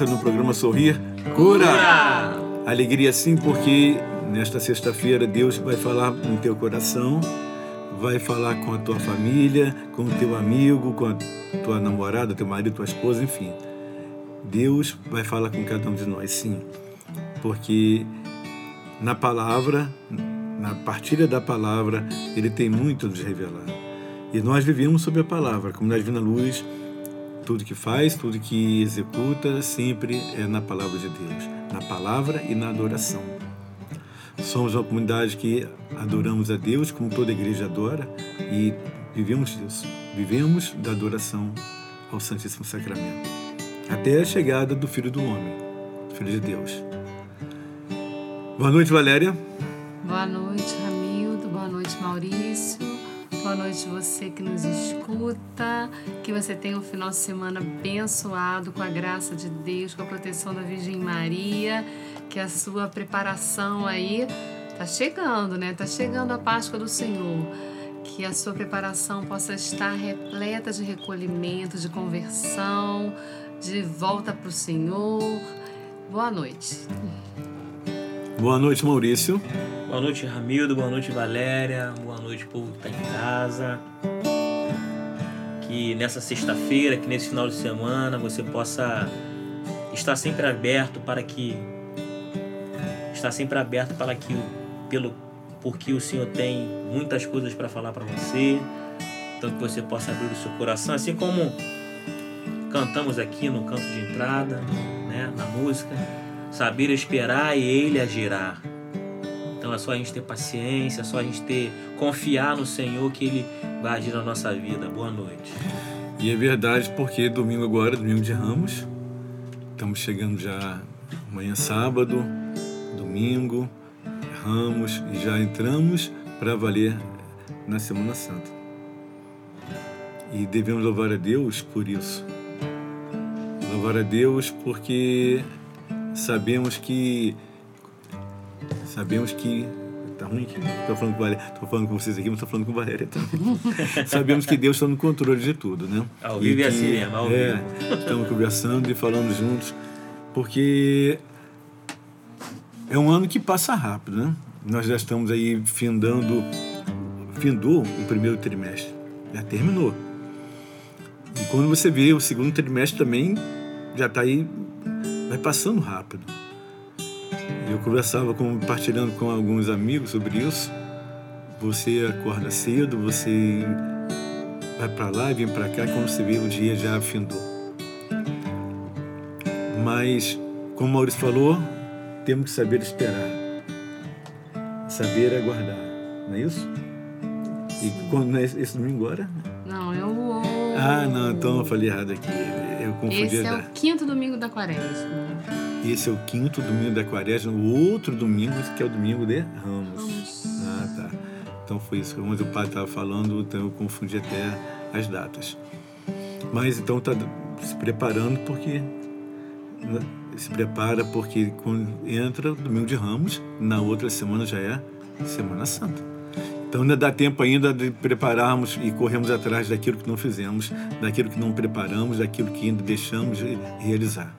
Você no programa Sorrir Cura. Alegria sim, porque nesta sexta-feira Deus vai falar no teu coração, vai falar com a tua família, com o teu amigo, com a tua namorada, teu marido, tua esposa, enfim. Deus vai falar com cada um de nós, sim. Porque na palavra, na partilha da palavra, ele tem muito a nos revelar. E nós vivemos sob a palavra, como na Divina Luz, tudo que faz, tudo que executa, sempre é na palavra de Deus, na palavra e na adoração. Somos uma comunidade que adoramos a Deus, como toda igreja adora, e vivemos disso. Vivemos da adoração ao Santíssimo Sacramento. Até a chegada do Filho do Homem, Filho de Deus. Boa noite, Valéria. Boa noite, Boa noite, você que nos escuta. Que você tenha um final de semana abençoado com a graça de Deus, com a proteção da Virgem Maria. Que a sua preparação aí tá chegando, né? Tá chegando a Páscoa do Senhor. Que a sua preparação possa estar repleta de recolhimento, de conversão, de volta para o Senhor. Boa noite. Boa noite, Maurício. Boa noite, Ramildo. Boa noite, Valéria. Boa noite, povo que está em casa. Que nessa sexta-feira, que nesse final de semana, você possa estar sempre aberto para que estar sempre aberto para que pelo porque o Senhor tem muitas coisas para falar para você. Então que você possa abrir o seu coração, assim como cantamos aqui no canto de entrada, né, na música, saber esperar e ele agirá. Então é só a gente ter paciência, é só a gente ter confiar no Senhor que Ele vai agir na nossa vida. Boa noite. E é verdade porque domingo agora, domingo de Ramos, estamos chegando já amanhã sábado, domingo, Ramos e já entramos para valer na Semana Santa. E devemos louvar a Deus por isso. Louvar a Deus porque sabemos que sabemos que tá ruim aqui. Tô falando com Valéria, tô falando com vocês aqui, mas tô falando com Valéria também. sabemos que Deus está no controle de tudo, né? Ao vivo e que- assim mesmo, ao é, vivo. estamos conversando e falando juntos, porque é um ano que passa rápido, né? Nós já estamos aí findando, findou o primeiro trimestre, já terminou. E quando você vê o segundo trimestre também, já está aí, vai passando rápido. Eu conversava, compartilhando com alguns amigos sobre isso. Você acorda cedo, você vai para lá e vem para cá, quando você vê o dia já findou. Mas, como o Maurício falou, temos que saber esperar, saber aguardar, não é isso? E quando não é esse domingo agora? Não, é o. Ah, não, então eu falei errado aqui. Esse é o quinto domingo da quaresma. Esse é o quinto domingo da quaresma, o outro domingo, que é o domingo de Ramos. Vamos. Ah, tá. Então foi isso. Quando o padre estava falando, então eu confundi até as datas. Mas então está se preparando porque né, se prepara porque quando entra o domingo de Ramos, na outra semana já é Semana Santa. Então ainda dá tempo ainda de prepararmos e corrermos atrás daquilo que não fizemos, daquilo que não preparamos, daquilo que ainda deixamos de realizar.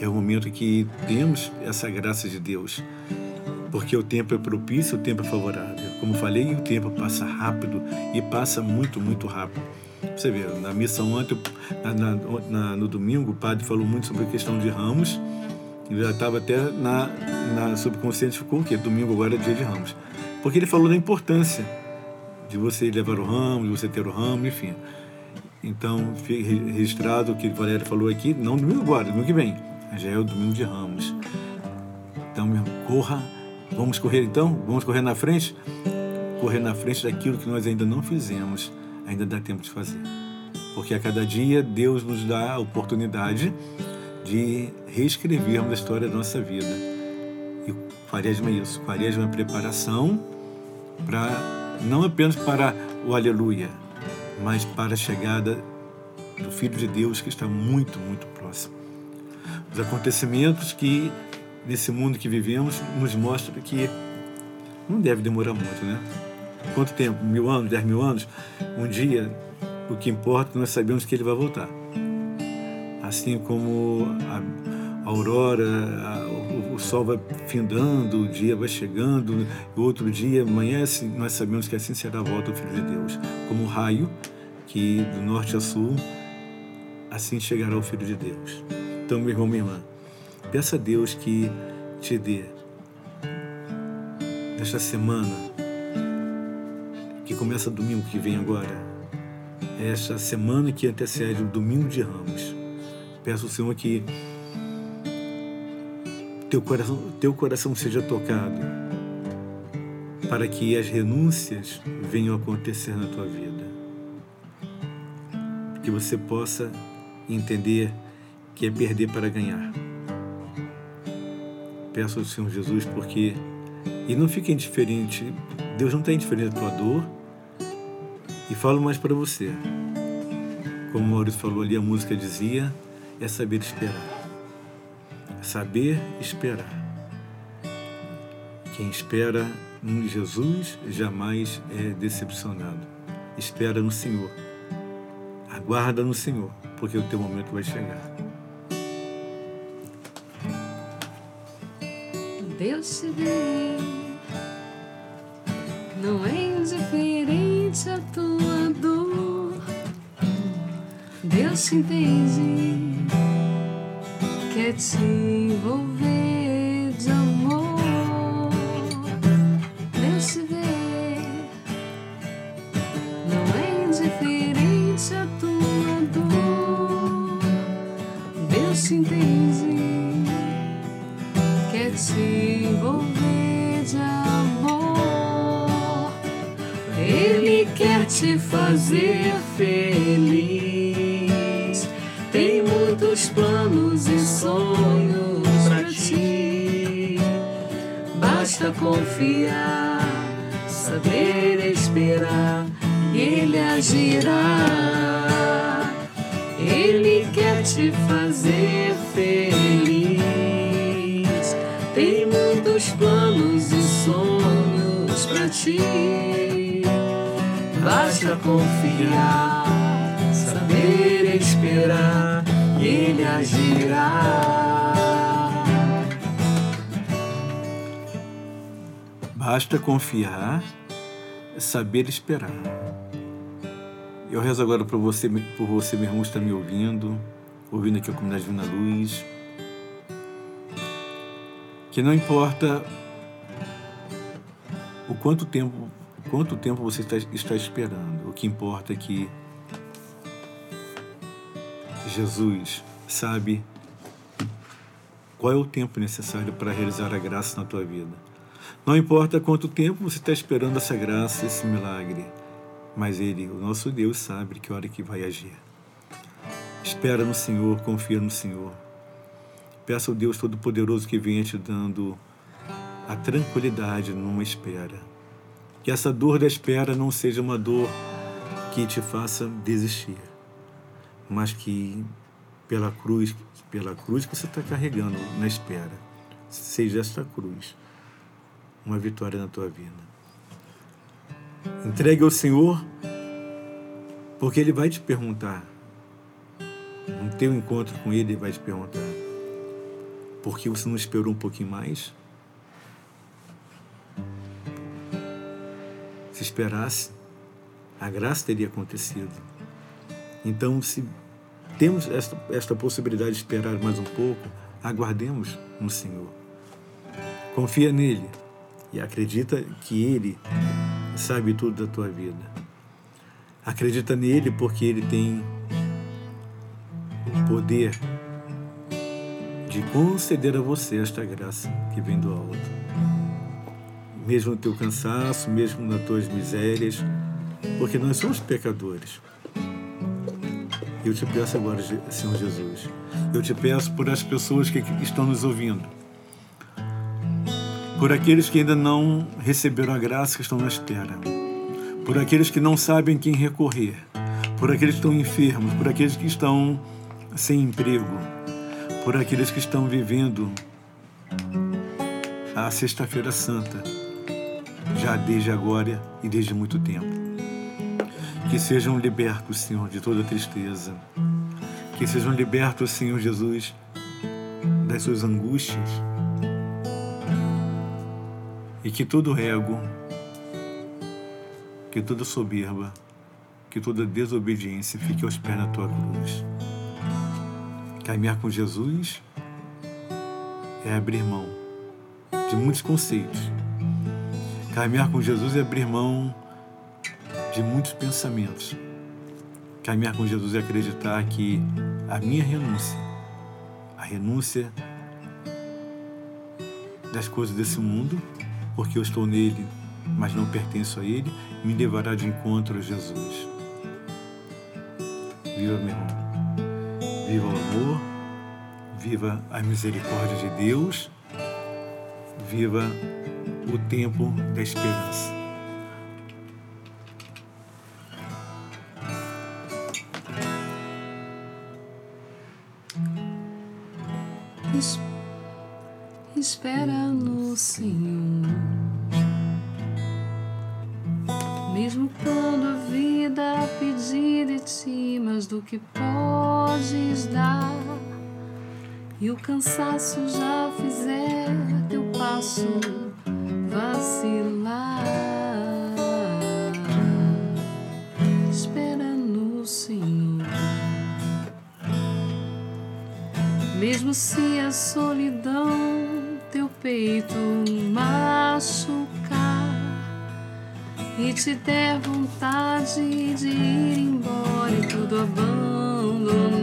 É o momento que temos essa graça de Deus Porque o tempo é propício, o tempo é favorável. Como falei, o tempo passa rápido e passa muito, muito rápido. Você vê, na missa ontem, na, na, no domingo, o padre falou muito sobre a questão de ramos. Já estava até na, na subconsciente, ficou o quê? Domingo agora é dia de ramos. Porque ele falou da importância de você levar o ramo, de você ter o ramo, enfim. Então, registrado o que o Valério falou aqui, não domingo agora, domingo que vem, já é o domingo de ramos. Então, corra, vamos correr então? Vamos correr na frente? Correr na frente daquilo que nós ainda não fizemos ainda dá tempo de fazer. Porque a cada dia Deus nos dá a oportunidade de reescrevermos a história da nossa vida. Quaresma é isso. Quaresma é preparação para não apenas para o aleluia, mas para a chegada do Filho de Deus que está muito, muito próximo. Os acontecimentos que nesse mundo que vivemos nos mostram que não deve demorar muito, né? quanto tempo? Mil anos, dez mil anos? Um dia, o que importa, nós sabemos que ele vai voltar. Assim como a, aurora, o, sol vai findando, o dia vai chegando, o outro dia amanhece, nós sabemos que assim será a volta do Filho de Deus. Como o raio, que do norte a sul, assim chegará o Filho de Deus. Então, meu irmão, minha irmã, peça a Deus que te dê nesta semana que começa domingo que vem agora, esta semana que antecede o domingo de Ramos. Peço ao Senhor que teu coração, teu coração seja tocado para que as renúncias venham a acontecer na tua vida. Que você possa entender que é perder para ganhar. Peço ao Senhor Jesus porque e não fique indiferente. Deus não está indiferente à tua dor, e falo mais para você. Como o Maurício falou ali, a música dizia: é saber esperar. Saber esperar. Quem espera em Jesus jamais é decepcionado. Espera no Senhor. Aguarda no Senhor, porque o teu momento vai chegar. Deus te vê, não é indiferente a tua Deus te entende, quer te Basta confiar, saber esperar, Ele agirá. Ele quer te fazer feliz. Tem muitos planos e sonhos pra ti. Basta confiar, saber esperar ele agirá. Basta confiar, saber esperar. Eu rezo agora por você, por você, meu irmão, que está me ouvindo, ouvindo aqui a comunidade Divina Luz. Que não importa o quanto tempo, quanto tempo você está, está esperando, o que importa é que Jesus sabe qual é o tempo necessário para realizar a graça na tua vida. Não importa quanto tempo você está esperando essa graça, esse milagre, mas Ele, o nosso Deus, sabe que hora que vai agir. Espera no Senhor, confia no Senhor. Peça ao Deus Todo-Poderoso que venha te dando a tranquilidade numa espera. Que essa dor da espera não seja uma dor que te faça desistir mas que pela cruz, pela cruz que você está carregando na espera, seja esta cruz uma vitória na tua vida. Entregue ao Senhor, porque Ele vai te perguntar. No teu encontro com Ele, Ele vai te perguntar: por que você não esperou um pouquinho mais? Se esperasse, a graça teria acontecido. Então, se temos esta, esta possibilidade de esperar mais um pouco, aguardemos no Senhor. Confia nele e acredita que ele sabe tudo da tua vida. Acredita nele porque ele tem o poder de conceder a você esta graça que vem do alto. Mesmo no teu cansaço, mesmo nas tuas misérias, porque nós somos pecadores. Eu te peço agora, Senhor Jesus, eu te peço por as pessoas que estão nos ouvindo, por aqueles que ainda não receberam a graça que estão na espera, por aqueles que não sabem quem recorrer, por aqueles que estão enfermos, por aqueles que estão sem emprego, por aqueles que estão vivendo a Sexta-feira Santa, já desde agora e desde muito tempo. Que sejam libertos, Senhor, de toda tristeza. Que sejam libertos, Senhor Jesus, das suas angústias. E que todo ego, que toda soberba, que toda desobediência fique aos pés da tua cruz. Caminhar com Jesus é abrir mão de muitos conceitos. Caminhar com Jesus é abrir mão de muitos pensamentos. Caminhar com Jesus é acreditar que a minha renúncia, a renúncia das coisas desse mundo, porque eu estou nele, mas não pertenço a ele, me levará de encontro a Jesus. Viva, meu irmão viva o amor, viva a misericórdia de Deus, viva o tempo da esperança. Que podes dar e o cansaço já fizer teu passo vacilar. Espera no Senhor, mesmo se a solidão teu peito e te der vontade de ir embora e tudo abandonar.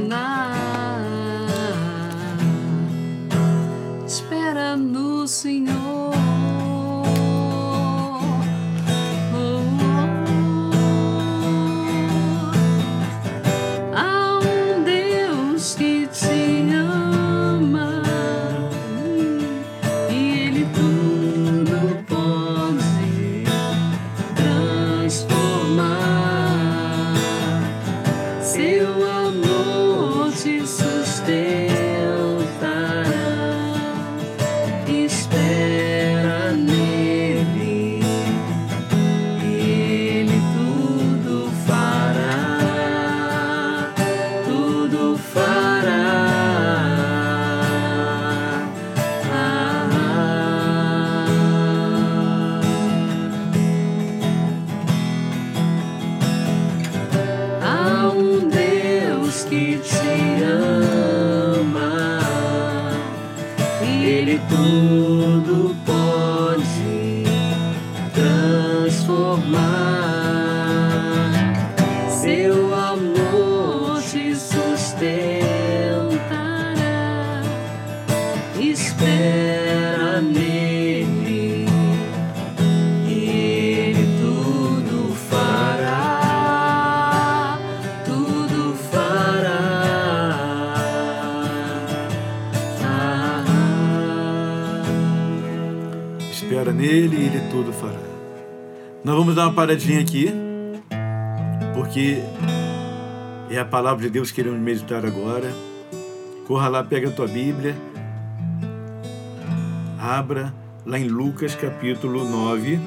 que te ama, Ele é tudo dar uma paradinha aqui, porque é a palavra de Deus que queremos meditar agora. Corra lá, pega a tua Bíblia, abra lá em Lucas capítulo 9,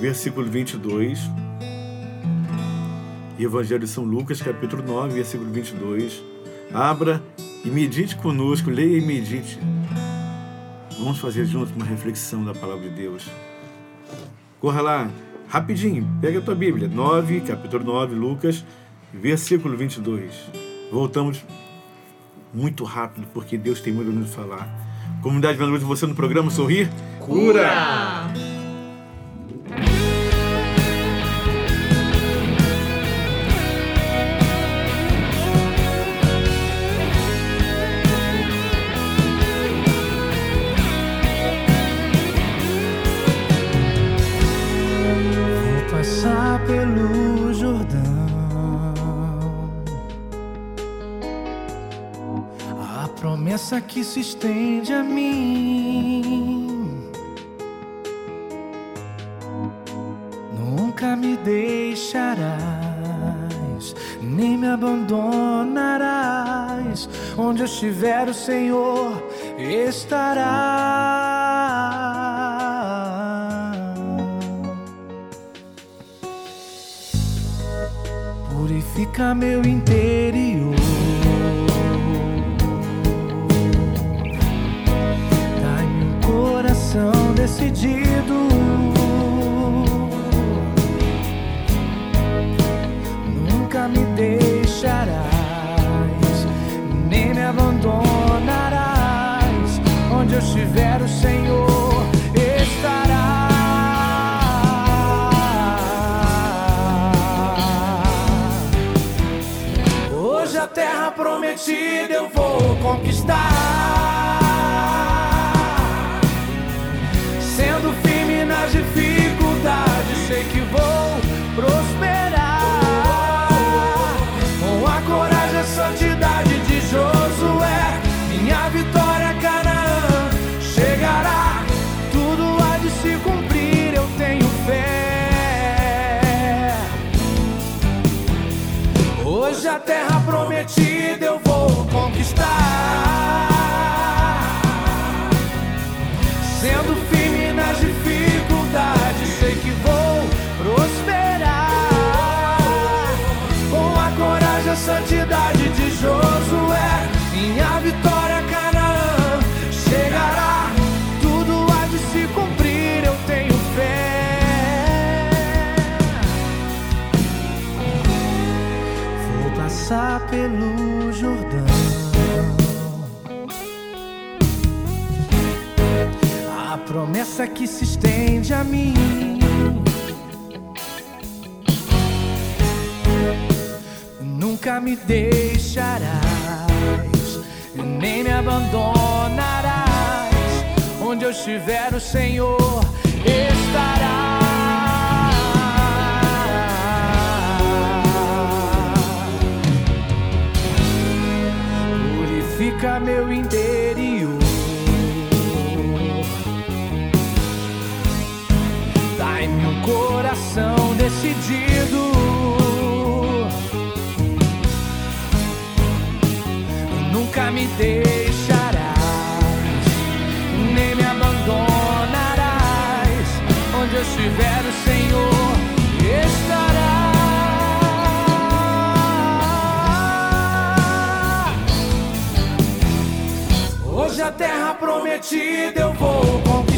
versículo 22. Evangelho de São Lucas, capítulo 9, versículo 22. Abra e medite conosco, leia e medite. Vamos fazer juntos uma reflexão da palavra de Deus. Corra lá, rapidinho, pega a tua Bíblia, 9, capítulo 9, Lucas, versículo 22. Voltamos muito rápido, porque Deus tem muito nos falar. Comunidade Vendo você no programa Sorrir? Cura! Cura. que se estende a mim. Nunca me deixarás, nem me abandonarás. Onde eu estiver, o Senhor estará. Purifica meu inteiro caminho. Nunca me deixarás, nem me abandonarás. Onde eu estiver, o Senhor estará. Purifica meu endereço. decidido. Nunca me deixarás, nem me abandonarás. Onde eu estiver, o Senhor estará. Hoje a terra prometida eu vou comprar.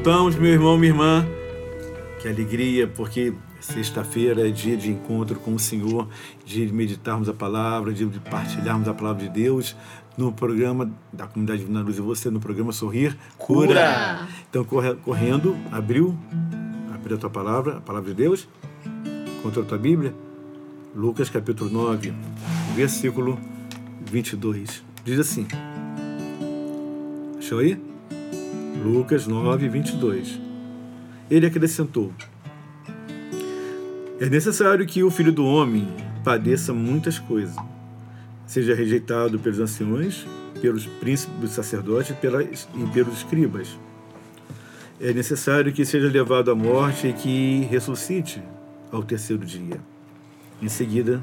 juntamos, meu irmão, minha irmã. Que alegria, porque sexta-feira é dia de encontro com o Senhor, dia de meditarmos a palavra, dia de partilharmos a palavra de Deus no programa da Comunidade Divina Luz e você, no programa Sorrir Cura. Cura. Então, correndo, abriu, abriu a tua palavra, a palavra de Deus, contra a tua Bíblia, Lucas capítulo 9, versículo 22. Diz assim, achou aí? Lucas 9, 22. Ele acrescentou: É necessário que o filho do homem padeça muitas coisas, seja rejeitado pelos anciões, pelos príncipes sacerdotes pelas- e pelos escribas. É necessário que seja levado à morte e que ressuscite ao terceiro dia. Em seguida,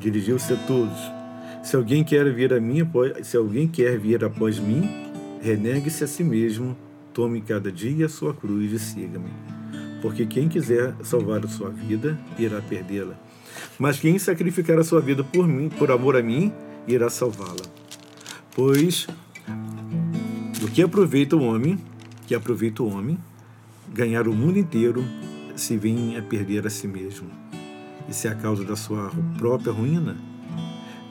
dirigiu-se a todos: Se alguém quer vir a mim, se alguém quer vir após mim, renegue-se a si mesmo, tome cada dia a sua cruz e siga-me. Porque quem quiser salvar a sua vida, irá perdê-la. Mas quem sacrificar a sua vida por mim, por amor a mim, irá salvá-la. Pois do que aproveita o homem, que aproveita o homem, ganhar o mundo inteiro se vem a perder a si mesmo. E se é a causa da sua própria ruína,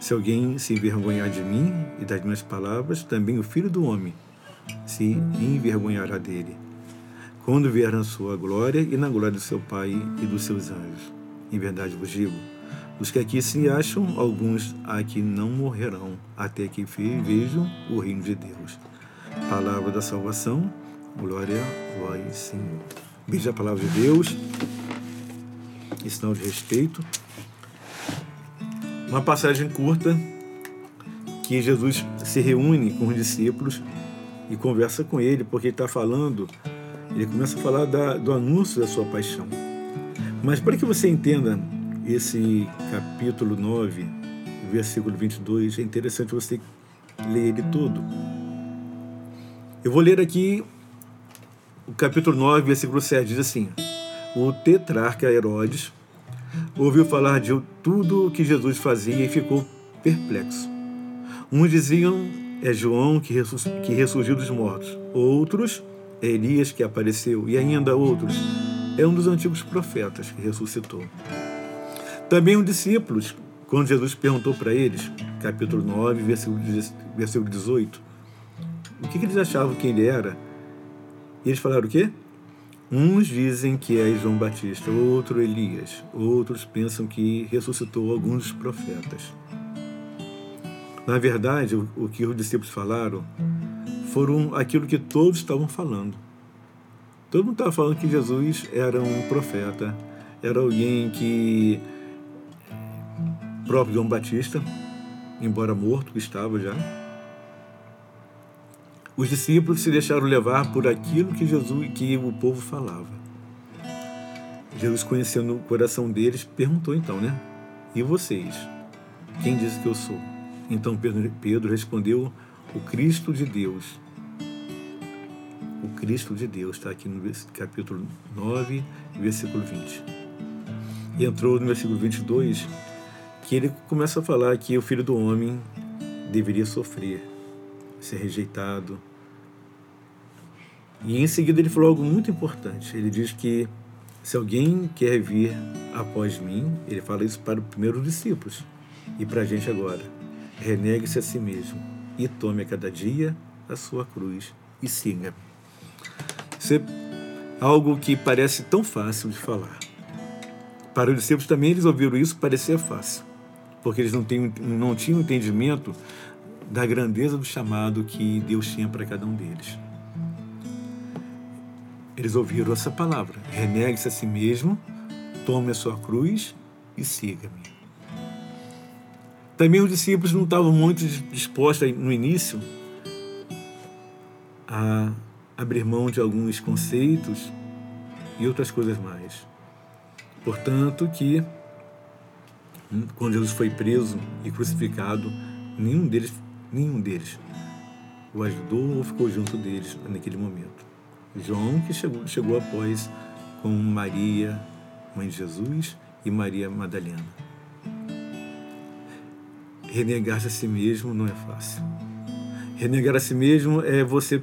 se alguém se envergonhar de mim e das minhas palavras, também o filho do homem se envergonhará dele. Quando vier na sua glória e na glória do seu Pai e dos seus anjos. Em verdade vos digo, os que aqui se acham, alguns aqui não morrerão, até que ve- vejam o reino de Deus. Palavra da salvação, glória a vós, Senhor. Veja a palavra de Deus, sinal de respeito. Uma passagem curta que Jesus se reúne com os discípulos e conversa com ele, porque ele está falando, ele começa a falar da- do anúncio da sua paixão. Mas para que você entenda esse capítulo 9, versículo 22, é interessante você ler ele todo. Eu vou ler aqui o capítulo 9, versículo 7, diz assim: O tetrarca Herodes ouviu falar de tudo o que Jesus fazia e ficou perplexo. Uns diziam é João que, ressurgiu dos mortos, outros é Elias que apareceu, e ainda outros é um dos antigos profetas que ressuscitou. Também os discípulos, quando Jesus perguntou para eles, capítulo 9, versículo, 10 versículo 18, o que, que eles achavam que ele era, eles falaram o quê? Uns dizem que é João Batista, outro Elias, outros pensam que ressuscitou alguns profetas. Na verdade, o, o que os discípulos falaram foram aquilo que todos estavam falando. Todo mundo estava falando que Jesus era um profeta, era alguém que próprio João Batista, embora morto, estava já. Os discípulos se deixaram levar por aquilo que Jesus, que o povo falava. Jesus, conhecendo o coração deles, perguntou então, né? E vocês? Quem diz que eu sou? Então Pedro, Pedro respondeu: O Cristo de Deus. O Cristo de Deus, está aqui no capítulo 9, versículo 20. E entrou no versículo 22, que ele começa a falar que o filho do homem deveria sofrer, ser rejeitado. E em seguida ele falou algo muito importante. Ele diz que se alguém quer vir após mim, ele fala isso para os primeiros discípulos e para a gente agora. Renegue-se a si mesmo e tome a cada dia a sua cruz e siga. Isso é algo que parece tão fácil de falar. Para os discípulos também eles ouviram isso, parecia fácil, porque eles não, têm, não tinham entendimento da grandeza do chamado que Deus tinha para cada um deles. Eles ouviram essa palavra: renegue-se a si mesmo, tome a sua cruz e siga-me. Também os discípulos não estavam muito dispostos no início a abrir mão de alguns conceitos e outras coisas mais. Portanto, que hum, quando Jesus foi preso e crucificado, nenhum deles, nenhum deles o ajudou ou ficou junto deles naquele momento. João que chegou, chegou após com Maria, mãe de Jesus, e Maria Madalena. Renegar-se a si mesmo não é fácil. Renegar a si mesmo é você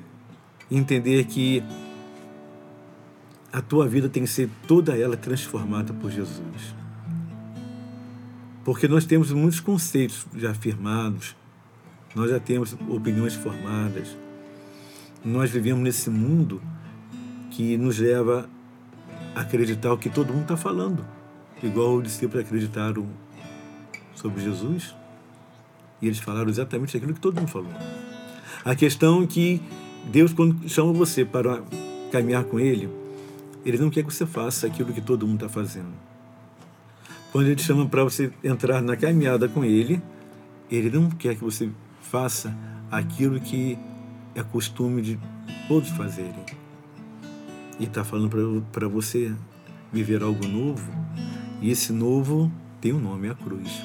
entender que a tua vida tem que ser toda ela transformada por Jesus. Porque nós temos muitos conceitos já afirmados, nós já temos opiniões formadas, nós vivemos nesse mundo que nos leva a acreditar o que todo mundo está falando, igual os discípulos acreditaram sobre Jesus e eles falaram exatamente aquilo que todo mundo falou. A questão é que Deus, quando chama você para caminhar com Ele, Ele não quer que você faça aquilo que todo mundo está fazendo. Quando Ele chama para você entrar na caminhada com Ele, Ele não quer que você faça aquilo que é costume de todos fazerem. E está falando para você viver algo novo, e esse novo tem um nome, é a cruz.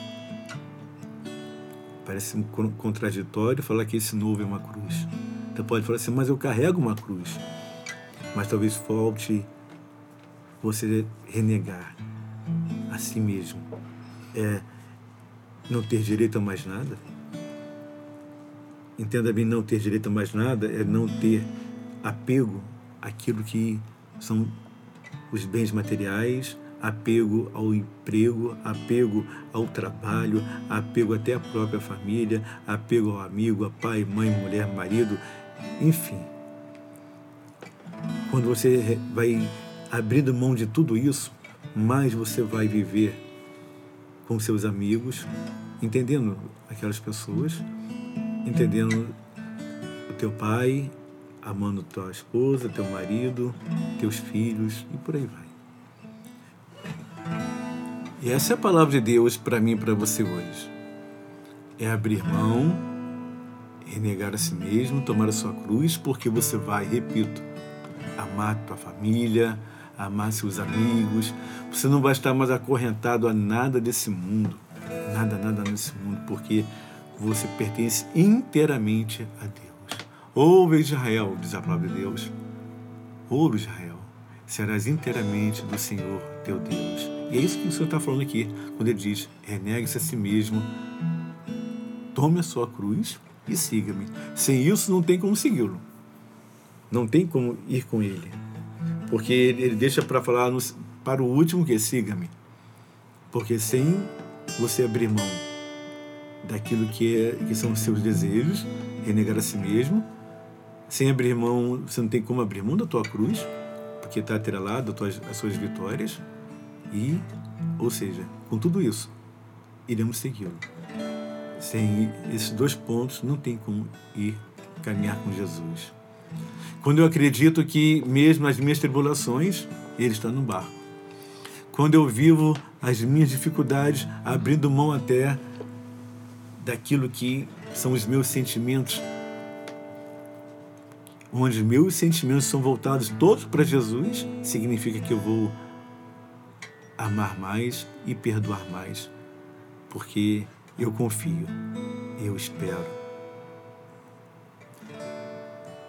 Parece contraditório falar que esse novo é uma cruz. Você pode falar assim, mas eu carrego uma cruz. Mas talvez falte você renegar a si mesmo. É não ter direito a mais nada. Entenda bem, não ter direito a mais nada é não ter apego àquilo que são os bens materiais, apego ao emprego, apego ao trabalho, apego até à própria família, apego ao amigo, a pai, mãe, mulher, marido, enfim. Quando você vai abrindo mão de tudo isso, mais você vai viver com seus amigos, entendendo aquelas pessoas entendendo o teu pai, amando tua esposa, teu marido, teus filhos e por aí vai. E essa é a palavra de Deus para mim e para você hoje. É abrir mão, renegar a si mesmo, tomar a sua cruz, porque você vai, repito, amar tua família, amar seus amigos. Você não vai estar mais acorrentado a nada desse mundo. Nada, nada nesse mundo, porque você pertence inteiramente a Deus. Ouve Israel, diz a palavra de Deus. Ouve Israel, serás inteiramente do Senhor teu Deus. E é isso que o Senhor está falando aqui, quando ele diz: renegue-se a si mesmo, tome a sua cruz e siga-me. Sem isso não tem como segui-lo. Não tem como ir com ele. Porque ele deixa para falar no, para o último que siga-me. Porque sem você abrir mão daquilo que, é, que são os seus desejos, renegar a si mesmo. Sem abrir mão, você não tem como abrir mão da tua cruz, porque está atrelado às suas vitórias. E, ou seja, com tudo isso, iremos segui-lo. Sem esses dois pontos, não tem como ir caminhar com Jesus. Quando eu acredito que, mesmo nas minhas tribulações, Ele está no barco. Quando eu vivo as minhas dificuldades, abrindo mão até daquilo que são os meus sentimentos, onde meus sentimentos são voltados todos para Jesus, significa que eu vou amar mais e perdoar mais, porque eu confio, eu espero.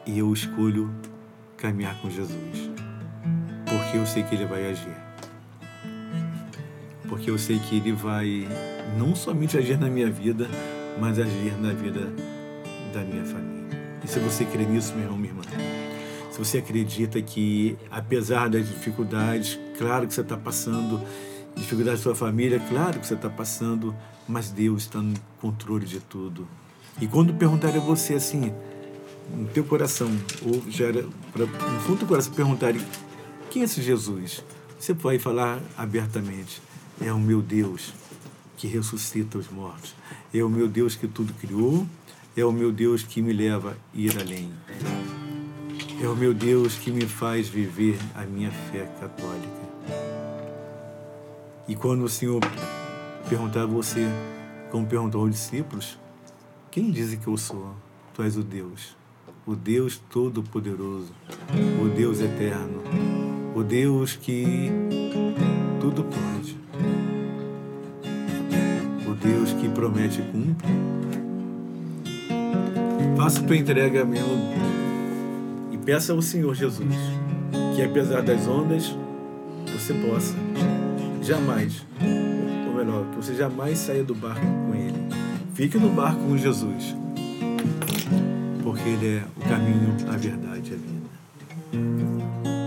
E eu escolho caminhar com Jesus, porque eu sei que Ele vai agir, porque eu sei que Ele vai não somente agir na minha vida, mas agir na vida da minha família. E se você crê nisso, meu irmão, minha irmã, se você acredita que, apesar das dificuldades, claro que você está passando, dificuldades da sua família, claro que você está passando, mas Deus está no controle de tudo. E quando perguntarem a você assim, no teu coração, ou já era, pra, no fundo do coração, perguntarem quem é esse Jesus? Você vai falar abertamente: é o meu Deus que ressuscita os mortos. É o meu Deus que tudo criou, é o meu Deus que me leva a ir além. É o meu Deus que me faz viver a minha fé católica. E quando o Senhor perguntar a você, como perguntou aos discípulos, quem dizem que eu sou? Tu és o Deus, o Deus Todo-Poderoso, o Deus Eterno, o Deus que tudo pode. Promete cumpre. Faça tua entrega mesmo e peça ao Senhor Jesus que, apesar das ondas, você possa jamais, ou melhor, que você jamais saia do barco com Ele. Fique no barco com Jesus, porque Ele é o caminho, a verdade e a vida.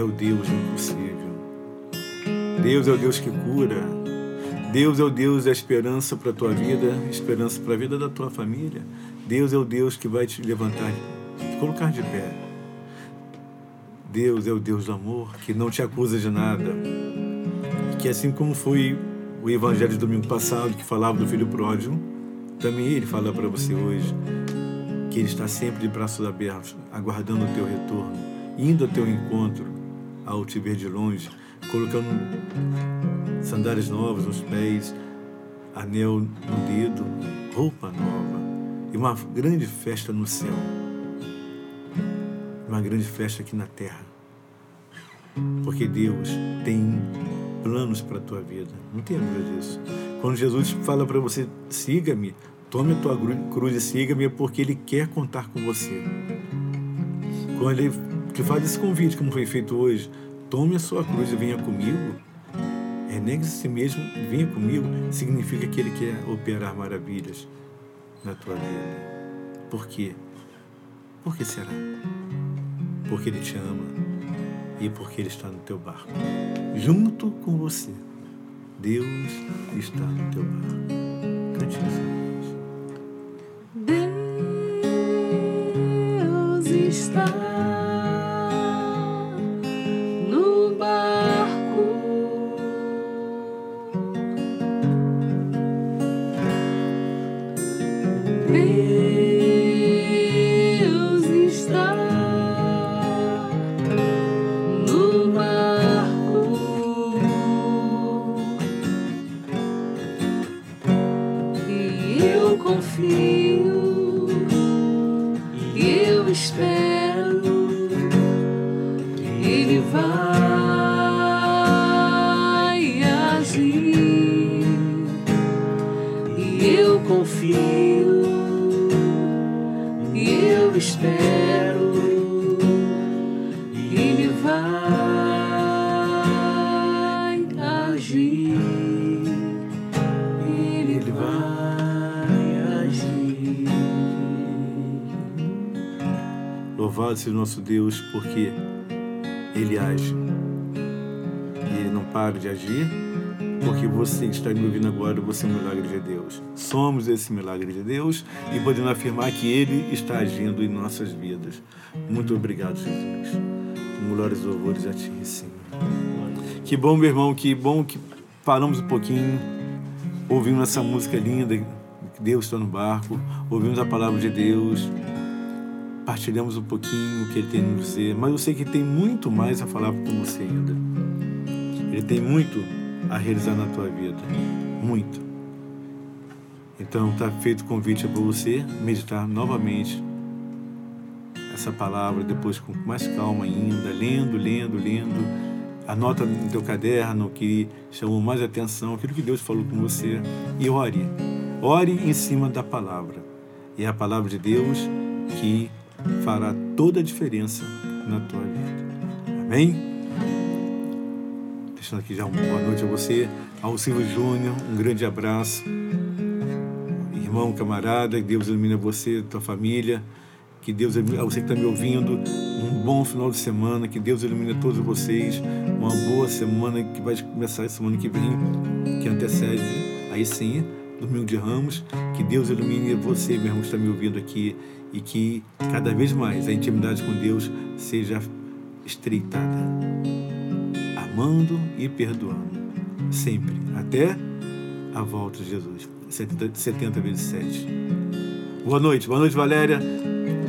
É o Deus do impossível. Deus é o Deus que cura. Deus é o Deus da esperança para a tua vida, esperança para a vida da tua família. Deus é o Deus que vai te levantar, te colocar de pé. Deus é o Deus do amor, que não te acusa de nada. Que assim como foi o evangelho do domingo passado, que falava do filho pródigo, também ele fala para você hoje que Ele está sempre de braços abertos, aguardando o teu retorno, indo ao teu encontro, ao te ver de longe, colocando sandálias novas nos pés, anel no dedo, roupa nova e uma grande festa no céu, uma grande festa aqui na terra, porque Deus tem planos para a tua vida, não tenha dúvida disso. Quando Jesus fala para você, siga-me, Tome a tua cruz e siga-me, porque Ele quer contar com você. Quando Ele te faz esse convite, como foi feito hoje, tome a sua cruz e venha comigo. Renegue-se a si mesmo e venha comigo. Significa que Ele quer operar maravilhas na tua vida. Por quê? Por que será? Porque Ele te ama e porque Ele está no teu barco. Junto com você. Deus está no teu barco. Cante isso. Deus está Louvado seja o nosso Deus, porque Ele age. E Ele não para de agir porque você que está me ouvindo agora, você é um milagre de Deus. Somos esse milagre de Deus e podemos afirmar que Ele está agindo em nossas vidas. Muito obrigado, Jesus. E louvores a Ti, Senhor. Que bom, meu irmão, que bom que paramos um pouquinho, ouvimos essa música linda, Deus está no barco, ouvimos a palavra de Deus, partilhamos um pouquinho o que Ele tem nos dizer, mas eu sei que tem muito mais a falar com você ainda. Ele tem muito a realizar na tua vida, muito. Então está feito o convite para você meditar novamente essa palavra, depois com mais calma ainda, lendo, lendo, lendo. Anota no teu caderno o que chamou mais atenção, aquilo que Deus falou com você. E ore. Ore em cima da palavra. E é a palavra de Deus que fará toda a diferença na tua vida. Amém? Deixando aqui já uma boa noite a você. Ao Silvio Júnior, um grande abraço. Irmão, camarada, que Deus ilumine você, tua família. Que Deus, a você que está me ouvindo, um bom final de semana. Que Deus ilumine todos vocês. Uma boa semana que vai começar semana que vem, que antecede aí sim, domingo de Ramos. Que Deus ilumine você, meu irmão, que está me ouvindo aqui. E que cada vez mais a intimidade com Deus seja estreitada. Amando e perdoando. Sempre. Até a volta de Jesus. 70, 70 vezes 7. Boa noite. Boa noite, Valéria.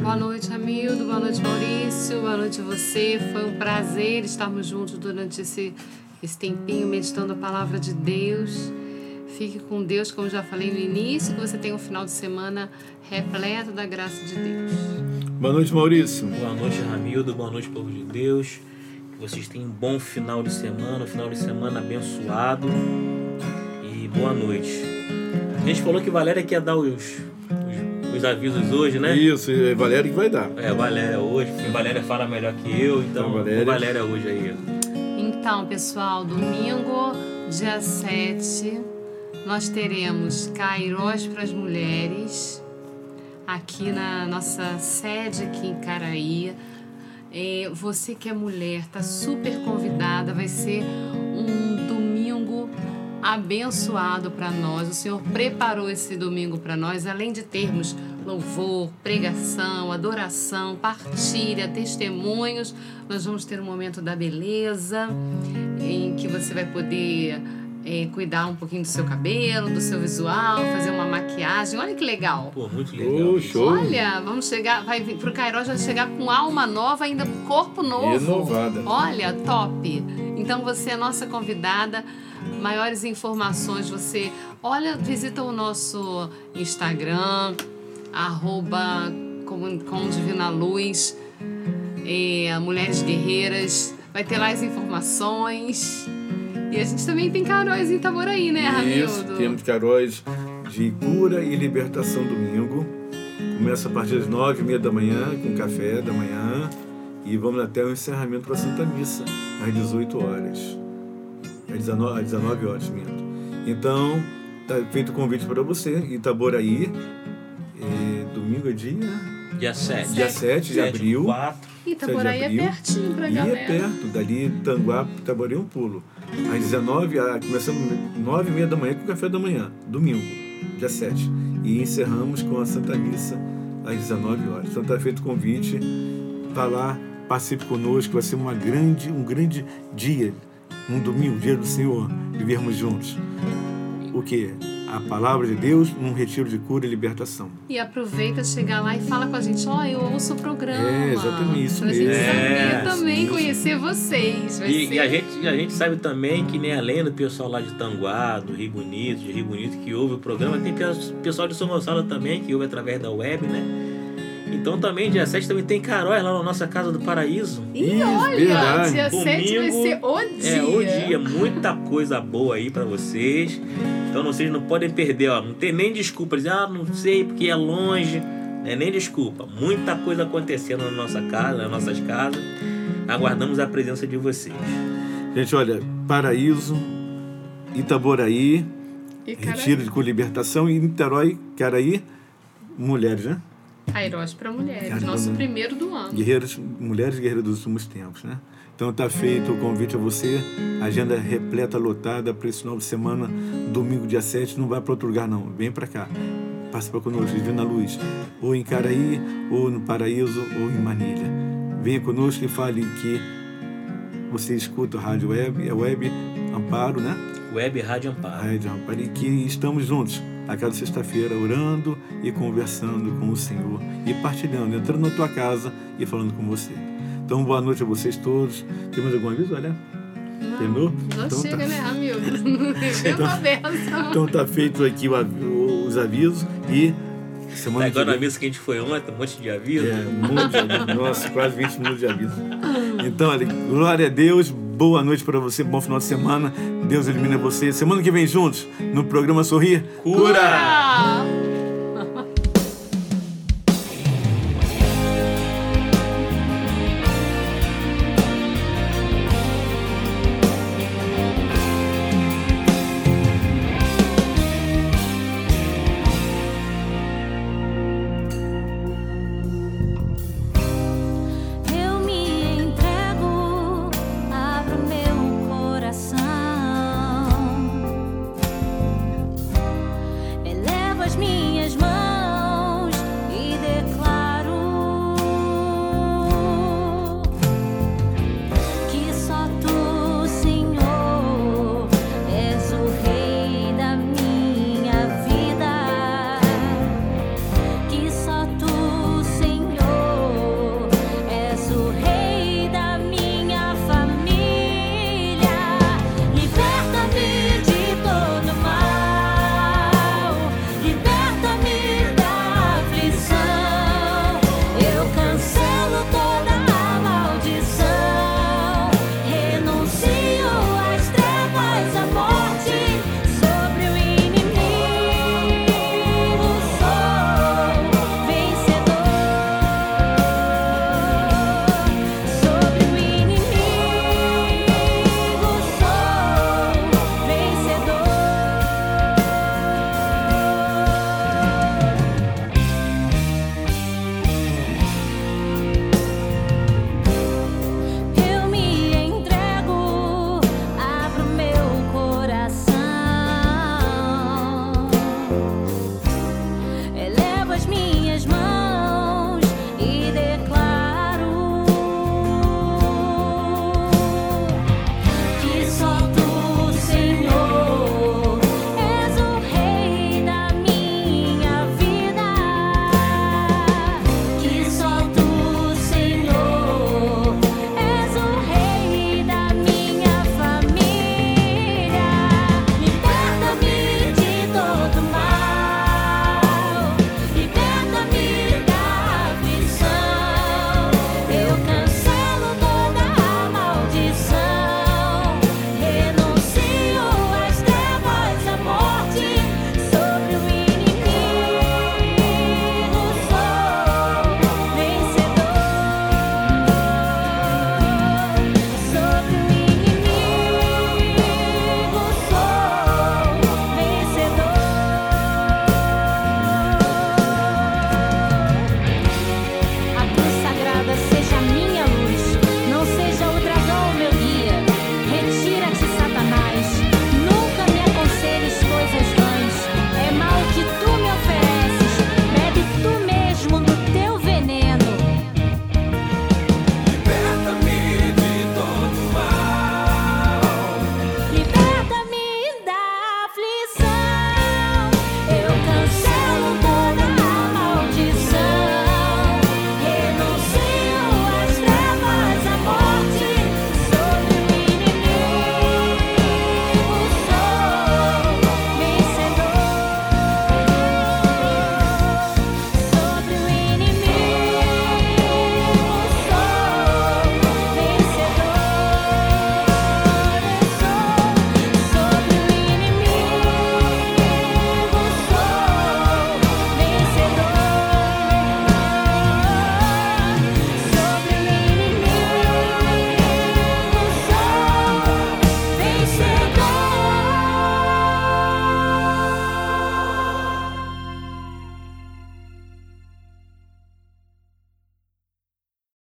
Boa noite, Hamildo. Boa noite, Maurício. Boa noite você. Foi um prazer estarmos juntos durante esse, esse tempinho meditando a palavra de Deus. Fique com Deus, como já falei no início, que você tenha um final de semana repleto da graça de Deus. Boa noite, Maurício. Boa noite, Ramildo. Boa noite, povo de Deus. Que vocês tenham um bom final de semana, um final de semana abençoado. E boa noite. A gente falou que Valéria quer dar os, os, os avisos hoje, né? Isso, é Valéria que vai dar. É, Valéria hoje, porque Valéria fala melhor que eu, então, Então, Valéria. Valéria. Valéria hoje aí. Então, pessoal, domingo, dia 7, nós teremos Cairós para as Mulheres, aqui na nossa sede aqui em Caraí. É, você que é mulher, está super convidada, vai ser um domingo abençoado para nós. O Senhor preparou esse domingo para nós, além de termos louvor, pregação, adoração, partilha, testemunhos, nós vamos ter um momento da beleza, em que você vai poder é, cuidar um pouquinho do seu cabelo, do seu visual, fazer uma maquiagem. Olha que legal. Pô, muito legal. Ô, show. Olha, vamos chegar, vai vir pro Cairó já chegar com alma nova, ainda com corpo novo. Renovada. Olha, top. Então você é nossa convidada. Maiores informações, você olha, visita o nosso Instagram, arroba com, com Divina Luz, é, Mulheres Guerreiras. Vai ter lá as informações. E a gente também tem Caróis em Itaboraí, né, Isso, Ramildo? temos Caróis de cura e libertação domingo. Começa a partir das nove e meia da manhã, com café da manhã. E vamos até o encerramento para a Santa Missa, às 18 horas. Às 19, às 19 horas, minto. Então, tá feito o convite para você, Itaboraí. É, domingo é dia, Dia 7. dia 7 de abril. 4. Itaboraí é abril. pertinho pra E galera. é perto, dali Tanguá, Itaboraí é um pulo. Às 19, ah, começamos 9 e meia da manhã com o café da manhã, domingo, dia 7. E encerramos com a Santa Missa às 19 horas. Então está feito o convite, está lá, participe conosco, vai ser uma grande, um grande dia, um domingo, dia do Senhor, vivermos juntos. O que? A palavra de Deus num retiro de cura e libertação. E aproveita, chegar lá e fala com a gente, ó, eu ouço o programa. É, exatamente, isso pra gente mesmo. saber É, também, isso. conhecer vocês. E, e a, gente, a gente sabe também que nem além do pessoal lá de Tanguá, do Rio Bonito, de Rio Bonito que ouve o programa, tem pe- pessoal de São Gonçalo também que ouve através da web, né? Então também, dia 7 também tem Caróis lá na nossa Casa do Paraíso. E Isso, olha, verdade. dia 7 vai Domingo ser o dia. É, o dia, muita coisa boa aí pra vocês. Então vocês não podem perder, ó. Não tem nem desculpa, dizer, ah, não sei porque é longe. Não é nem desculpa. Muita coisa acontecendo na nossa casa, nas nossas casas. Aguardamos a presença de vocês. Gente, olha, Paraíso, Itaboraí, E, Retiro de com Libertação e Niterói, Caraí, mulheres, né? A para mulheres, nosso primeiro do ano. Guerreiros, mulheres guerreiras dos últimos tempos, né? Então tá feito o convite a você, agenda repleta, lotada para esse final de semana, domingo dia 7, não vai para outro lugar não, vem para cá. Para conosco, Divina Luz, ou em Caraí, ou no Paraíso, ou em Manilha. Venha conosco e fale que você escuta a Rádio Web, é Web Amparo, né? Web Rádio Amparo. Rádio Amparo, e que estamos juntos a cada sexta-feira orando e conversando com o Senhor e partilhando, entrando na tua casa e falando com você. Então, boa noite a vocês todos. Tem mais algum aviso, olha? Terminou? Não Então chega, tá. né, amigo? Benção. Então tá feito aqui o os avisos e semana Agora que na mesa que a gente foi ontem, um monte de aviso. É, um monte de aviso. Nossa, quase 20 minutos de aviso. Então, olha, glória a Deus, boa noite para você, bom final de semana. Deus elimina você. Semana que vem juntos, no programa Sorrir. Cura! Ah!